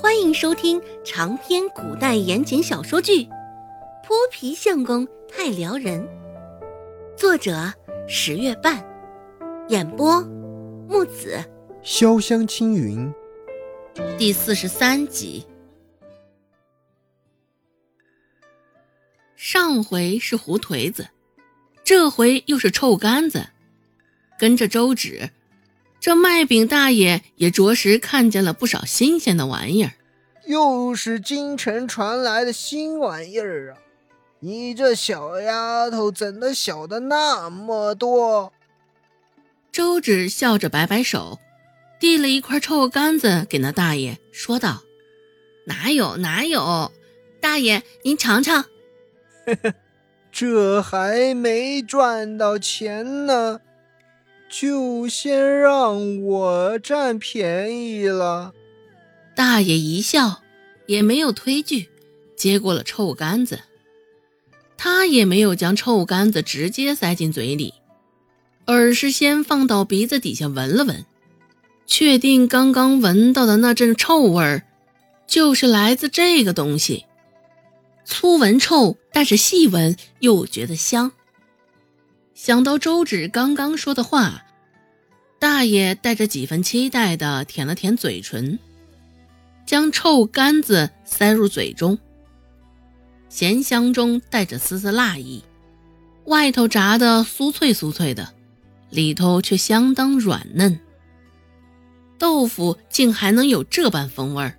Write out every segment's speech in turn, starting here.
欢迎收听长篇古代言情小说剧《泼皮相公太撩人》，作者十月半，演播木子潇湘青云，第四十三集。上回是胡颓子，这回又是臭干子，跟着周芷。这卖饼大爷也着实看见了不少新鲜的玩意儿，又是京城传来的新玩意儿啊！你这小丫头怎的晓得那么多？周芷笑着摆摆手，递了一块臭干子给那大爷，说道：“哪有哪有，大爷您尝尝。”这还没赚到钱呢。就先让我占便宜了。大爷一笑，也没有推拒，接过了臭干子。他也没有将臭干子直接塞进嘴里，而是先放到鼻子底下闻了闻，确定刚刚闻到的那阵臭味儿，就是来自这个东西。粗闻臭，但是细闻又觉得香。想到周芷刚刚说的话，大爷带着几分期待的舔了舔嘴唇，将臭干子塞入嘴中。咸香中带着丝丝辣意，外头炸的酥脆酥脆的，里头却相当软嫩。豆腐竟还能有这般风味儿。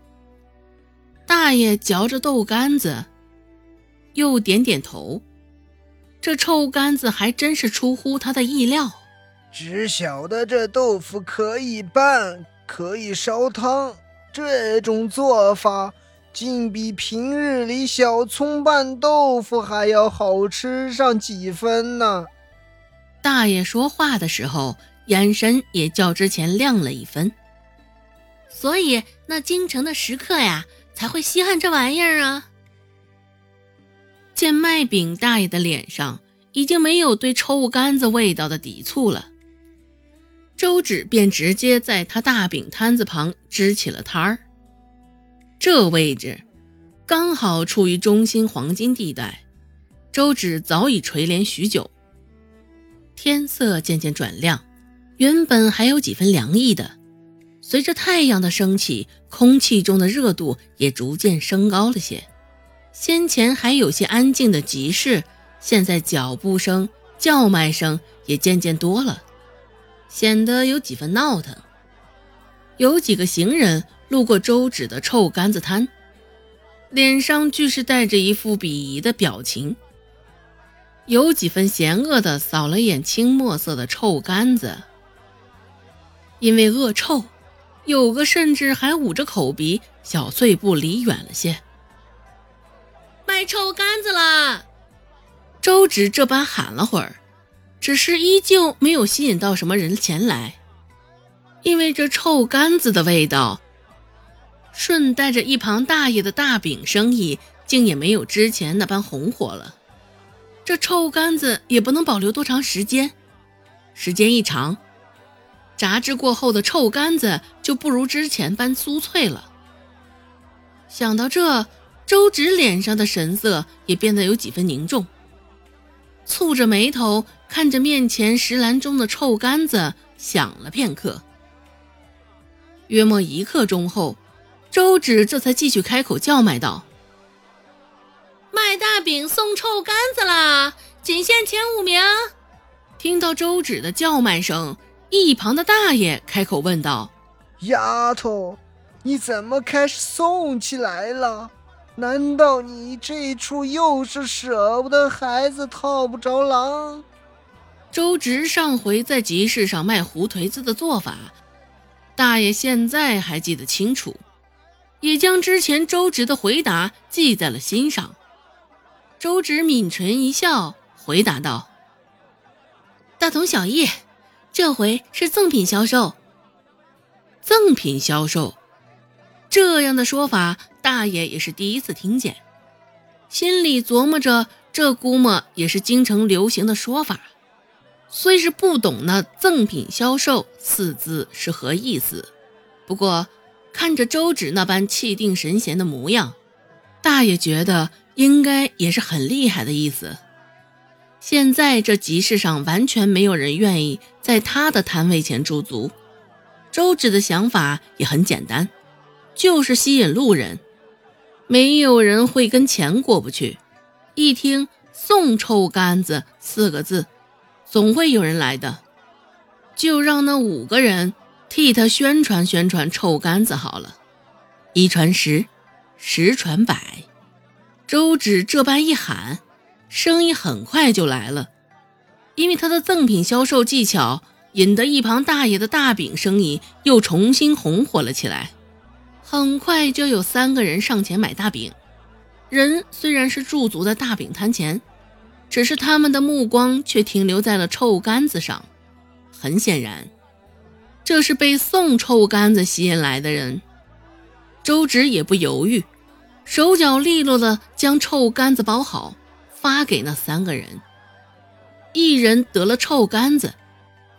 大爷嚼着豆干子，又点点头。这臭干子还真是出乎他的意料，只晓得这豆腐可以拌，可以烧汤，这种做法竟比平日里小葱拌豆腐还要好吃上几分呢。大爷说话的时候，眼神也较之前亮了一分，所以那京城的食客呀，才会稀罕这玩意儿啊。见卖饼大爷的脸上已经没有对臭干子味道的抵触了，周芷便直接在他大饼摊子旁支起了摊儿。这位置刚好处于中心黄金地带，周芷早已垂帘许久。天色渐渐转亮，原本还有几分凉意的，随着太阳的升起，空气中的热度也逐渐升高了些。先前还有些安静的集市，现在脚步声、叫卖声也渐渐多了，显得有几分闹腾。有几个行人路过周芷的臭干子摊，脸上俱是带着一副鄙夷的表情，有几分嫌恶的扫了眼青墨色的臭干子，因为恶臭，有个甚至还捂着口鼻，小碎步离远了些。卖臭干子了！周芷这般喊了会儿，只是依旧没有吸引到什么人前来。因为这臭干子的味道，顺带着一旁大爷的大饼生意，竟也没有之前那般红火了。这臭干子也不能保留多长时间，时间一长，炸制过后的臭干子就不如之前般酥脆了。想到这。周芷脸上的神色也变得有几分凝重，蹙着眉头看着面前石篮中的臭干子，想了片刻。约莫一刻钟后，周芷这才继续开口叫卖道：“卖大饼送臭干子啦，仅限前五名！”听到周芷的叫卖声，一旁的大爷开口问道：“丫头，你怎么开始送起来了？”难道你这出又是舍不得孩子套不着狼？周直上回在集市上卖胡颓子的做法，大爷现在还记得清楚，也将之前周直的回答记在了心上。周直抿唇一笑，回答道：“大同小异，这回是赠品销售。赠品销售，这样的说法。”大爷也是第一次听见，心里琢磨着，这估摸也是京城流行的说法。虽是不懂那“赠品销售”四字是何意思，不过看着周芷那般气定神闲的模样，大爷觉得应该也是很厉害的意思。现在这集市上完全没有人愿意在他的摊位前驻足。周芷的想法也很简单，就是吸引路人。没有人会跟钱过不去。一听“送臭干子”四个字，总会有人来的。就让那五个人替他宣传宣传臭干子好了。一传十，十传百，周芷这般一喊。生意很快就来了，因为他的赠品销售技巧，引得一旁大爷的大饼生意又重新红火了起来。很快就有三个人上前买大饼，人虽然是驻足在大饼摊前，只是他们的目光却停留在了臭干子上。很显然，这是被送臭干子吸引来的人。周芷也不犹豫，手脚利落的将臭干子包好。发给那三个人，一人得了臭干子，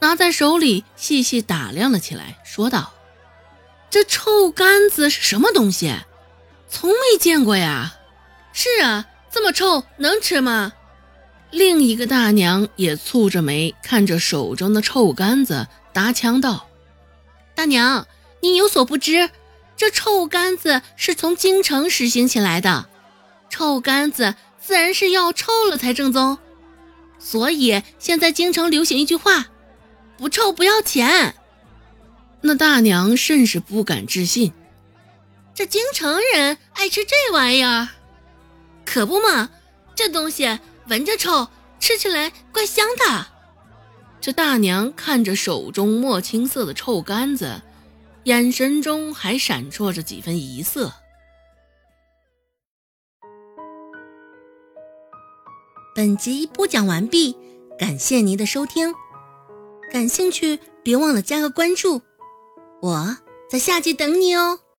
拿在手里细细打量了起来，说道：“这臭干子是什么东西？从没见过呀！”“是啊，这么臭，能吃吗？”另一个大娘也蹙着眉看着手中的臭干子，搭腔道：“大娘，您有所不知，这臭干子是从京城实行起来的，臭干子。”自然是要臭了才正宗，所以现在京城流行一句话：“不臭不要钱。”那大娘甚是不敢置信，这京城人爱吃这玩意儿，可不嘛？这东西闻着臭，吃起来怪香的。这大娘看着手中墨青色的臭干子，眼神中还闪烁着几分疑色。本集播讲完毕，感谢您的收听。感兴趣，别忘了加个关注，我在下集等你哦。